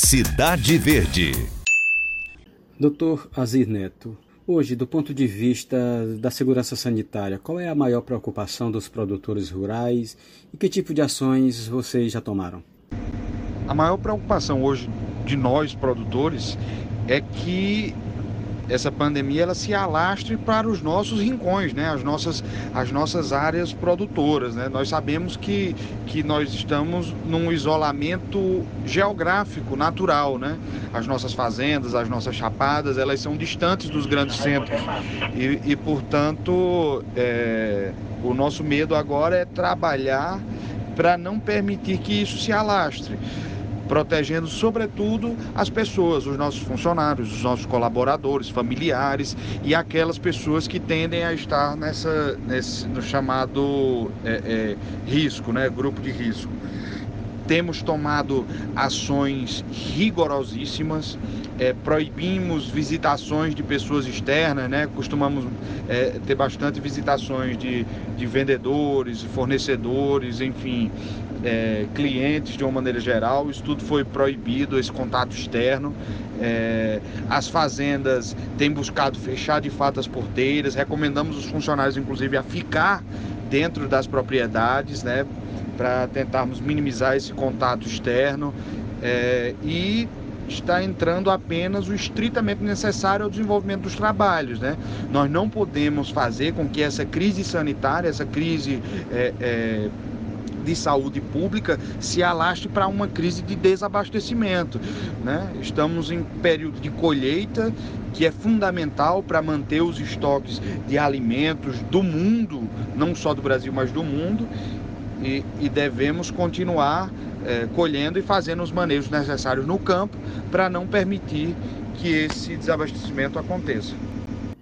Cidade Verde. Doutor Azir Neto, hoje, do ponto de vista da segurança sanitária, qual é a maior preocupação dos produtores rurais e que tipo de ações vocês já tomaram? A maior preocupação hoje de nós produtores é que essa pandemia ela se alastre para os nossos rincões, né? as, nossas, as nossas áreas produtoras. Né? Nós sabemos que, que nós estamos num isolamento geográfico, natural. Né? As nossas fazendas, as nossas chapadas, elas são distantes dos grandes centros. E, e portanto, é, o nosso medo agora é trabalhar para não permitir que isso se alastre protegendo, sobretudo, as pessoas, os nossos funcionários, os nossos colaboradores, familiares e aquelas pessoas que tendem a estar nessa, nesse, no chamado é, é, risco, né? grupo de risco. Temos tomado ações rigorosíssimas, é, proibimos visitações de pessoas externas, né? costumamos é, ter bastante visitações de, de vendedores, fornecedores, enfim, é, clientes de uma maneira geral, isso tudo foi proibido, esse contato externo. É, as fazendas têm buscado fechar de fato as porteiras, recomendamos os funcionários, inclusive, a ficar dentro das propriedades, né, para tentarmos minimizar esse contato externo. É, e está entrando apenas o estritamente necessário ao desenvolvimento dos trabalhos. Né? Nós não podemos fazer com que essa crise sanitária, essa crise é, é, de saúde pública se alastre para uma crise de desabastecimento. Né? Estamos em período de colheita, que é fundamental para manter os estoques de alimentos do mundo, não só do Brasil, mas do mundo, e, e devemos continuar é, colhendo e fazendo os manejos necessários no campo para não permitir que esse desabastecimento aconteça.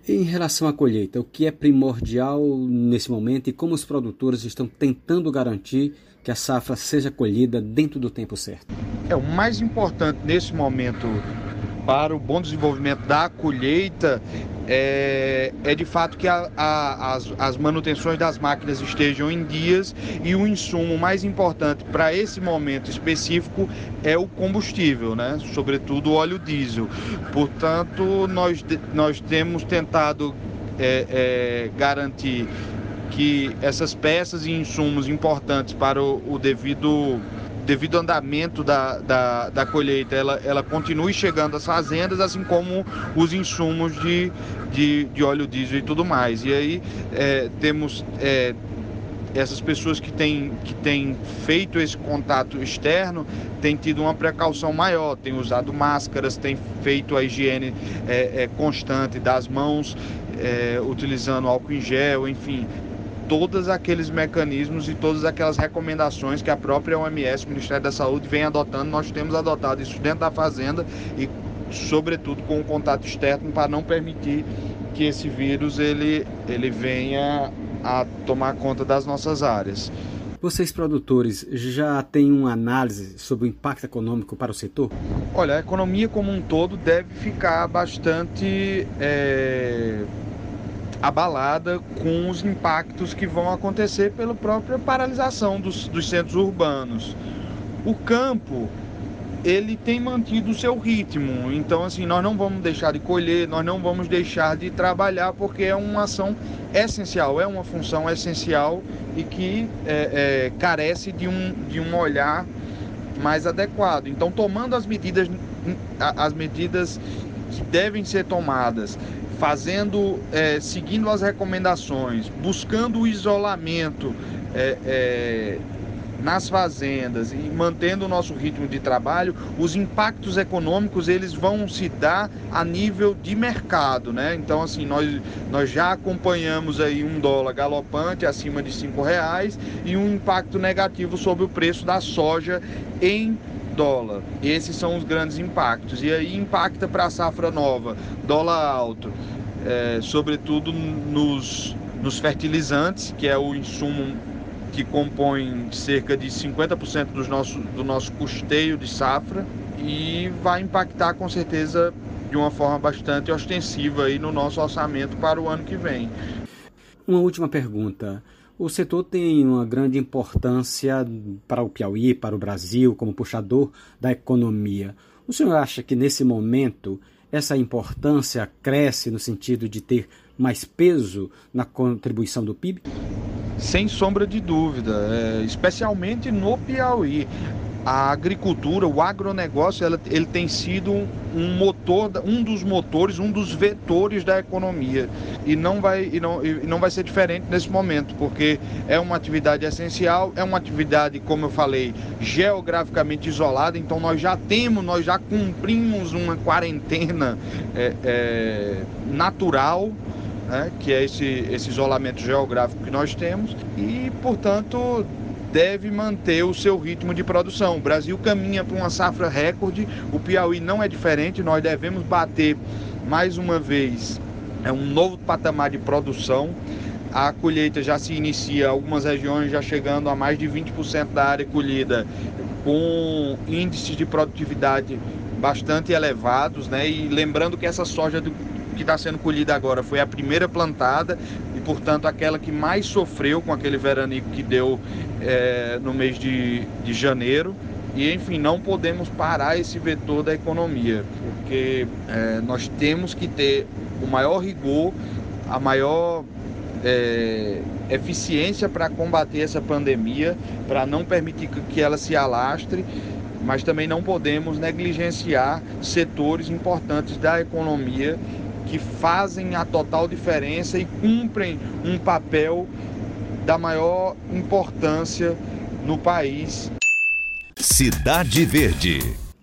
Em relação à colheita, o que é primordial nesse momento e como os produtores estão tentando garantir que a safra seja colhida dentro do tempo certo? É o mais importante nesse momento para o bom desenvolvimento da colheita é, é de fato que a, a, as, as manutenções das máquinas estejam em dias e o insumo mais importante para esse momento específico é o combustível, né? sobretudo o óleo diesel. Portanto, nós, nós temos tentado é, é, garantir que essas peças e insumos importantes para o, o devido devido ao andamento da, da, da colheita, ela, ela continue chegando às fazendas, assim como os insumos de, de, de óleo diesel e tudo mais. E aí é, temos é, essas pessoas que têm, que têm feito esse contato externo têm tido uma precaução maior, têm usado máscaras, têm feito a higiene é, é, constante das mãos, é, utilizando álcool em gel, enfim, todos aqueles mecanismos e todas aquelas recomendações que a própria OMS, o Ministério da Saúde, vem adotando. Nós temos adotado isso dentro da fazenda e, sobretudo, com o contato externo para não permitir que esse vírus ele, ele venha a tomar conta das nossas áreas. Vocês, produtores, já têm uma análise sobre o impacto econômico para o setor? Olha, a economia como um todo deve ficar bastante é, abalada com os impactos que vão acontecer pela própria paralisação dos, dos centros urbanos. O campo ele tem mantido o seu ritmo. Então, assim, nós não vamos deixar de colher, nós não vamos deixar de trabalhar, porque é uma ação essencial, é uma função essencial e que é, é, carece de um, de um olhar mais adequado. Então, tomando as medidas, as medidas que devem ser tomadas fazendo, é, seguindo as recomendações, buscando o isolamento é, é, nas fazendas e mantendo o nosso ritmo de trabalho, os impactos econômicos eles vão se dar a nível de mercado, né? Então assim nós, nós já acompanhamos aí um dólar galopante acima de cinco reais e um impacto negativo sobre o preço da soja em dólar. Esses são os grandes impactos. E aí impacta para a safra nova, dólar alto, é, sobretudo nos, nos fertilizantes, que é o insumo que compõe cerca de 50% do nosso, do nosso custeio de safra e vai impactar com certeza de uma forma bastante ostensiva aí no nosso orçamento para o ano que vem. Uma última pergunta. O setor tem uma grande importância para o Piauí, para o Brasil, como puxador da economia. O senhor acha que nesse momento essa importância cresce no sentido de ter mais peso na contribuição do PIB? Sem sombra de dúvida, é, especialmente no Piauí a agricultura, o agronegócio, ela, ele tem sido um motor, um dos motores, um dos vetores da economia. E não, vai, e, não, e não vai ser diferente nesse momento, porque é uma atividade essencial, é uma atividade, como eu falei, geograficamente isolada, então nós já temos, nós já cumprimos uma quarentena é, é, natural. Né, que é esse, esse isolamento geográfico que nós temos, e, portanto, deve manter o seu ritmo de produção. O Brasil caminha para uma safra recorde, o Piauí não é diferente, nós devemos bater mais uma vez é um novo patamar de produção. A colheita já se inicia, algumas regiões já chegando a mais de 20% da área colhida, com índices de produtividade bastante elevados, né? E lembrando que essa soja do, que está sendo colhida agora foi a primeira plantada e, portanto, aquela que mais sofreu com aquele veranico que deu é, no mês de, de janeiro. E, enfim, não podemos parar esse vetor da economia, porque é, nós temos que ter o maior rigor, a maior é, eficiência para combater essa pandemia, para não permitir que ela se alastre, mas também não podemos negligenciar setores importantes da economia que fazem a total diferença e cumprem um papel da maior importância no país. Cidade Verde